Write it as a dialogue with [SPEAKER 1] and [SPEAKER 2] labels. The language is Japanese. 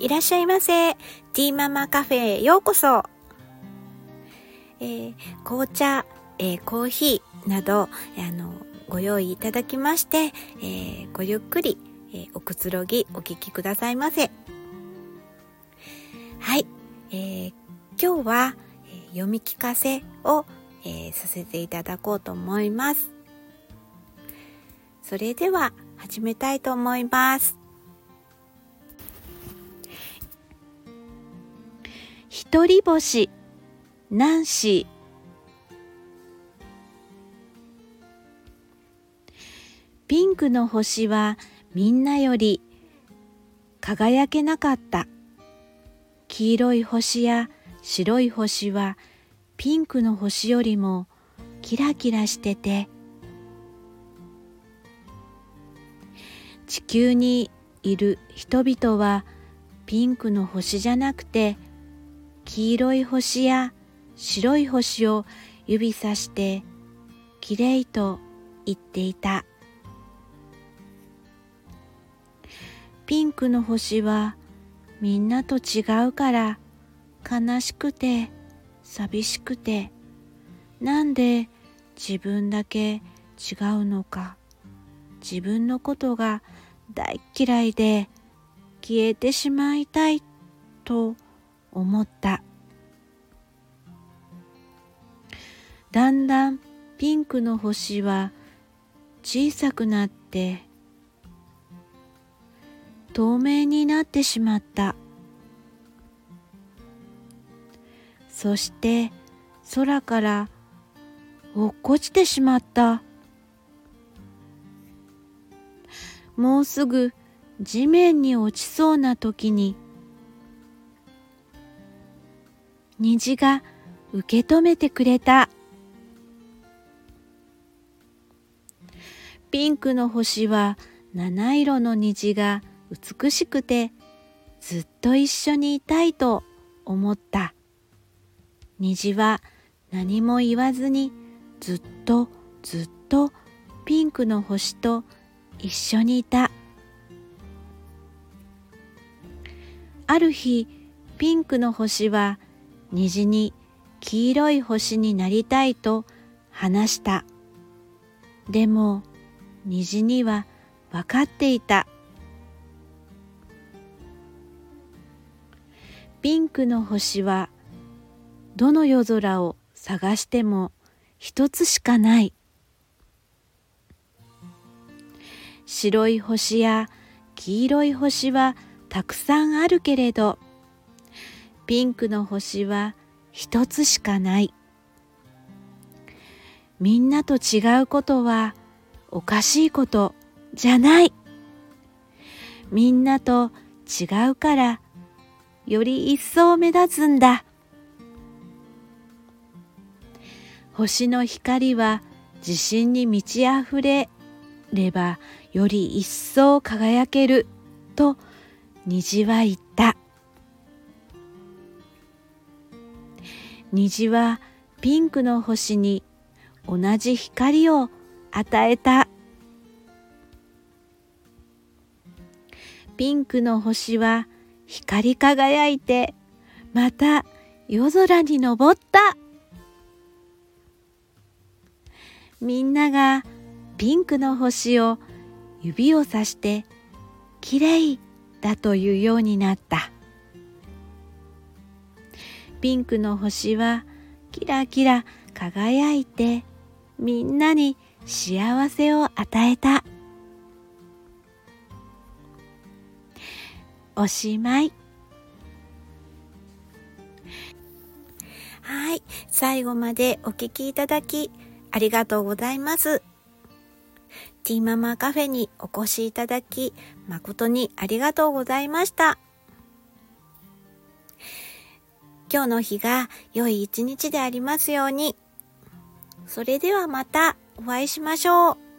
[SPEAKER 1] いらっしゃいませ。ティーママカフェへようこそ。えー、紅茶、えー、コーヒーなど、あの、ご用意いただきまして、えー、ごゆっくり、えおくつろぎお聞きくださいませ。はい。え今日は、え読み聞かせを、えさせていただこうと思います。それでは始めたいと思います。一人星。ナンシー。ピンクの星はみんなより輝けなかった。黄色い星や白い星はピンクの星よりもキラキラしてて。地球にいる人々はピンクの星じゃなくて黄色い星や白い星を指さしてきれいと言っていた。ピンクの星はみんなと違うから悲しくて寂しくて。なんで自分だけ違うのか。自分のことが大嫌いで消えてしまいたいと思った。だんだんピンクの星は小さくなって透明になってしまった。そして空から落っこちてしまった。もうすぐ地面に落ちそうな時に虹が受け止めてくれた。ピンクの星は七色の虹が美しくてずっと一緒にいたいと思った。虹は何も言わずにずっとずっとピンクの星と一緒にいた。ある日ピンクの星は虹に黄色い星になりたいと話した。でも虹には分かっていた。ピンクの星はどの夜空を探しても一つしかない。白い星や黄色い星はたくさんあるけれど。ピンクの星は一つしかない。みんなと違うことはおかしいことじゃない。みんなと違うからより一層目立つんだ。星の光は自信に満ち溢れればより一層輝けると虹は言った虹はピンクの星に同じ光を与えた。ピンクの星は光り輝いてまた夜空に昇った。みんながピンクの星を指をさしてきれいだというようになった。ピンクの星はキラキラ輝いてみんなに幸せを与えた。おしまい。はい。最後までお聴きいただきありがとうございます。ティーママカフェにお越しいただき誠にありがとうございました。今日の日が良い一日でありますように。それではまたお会いしましょう。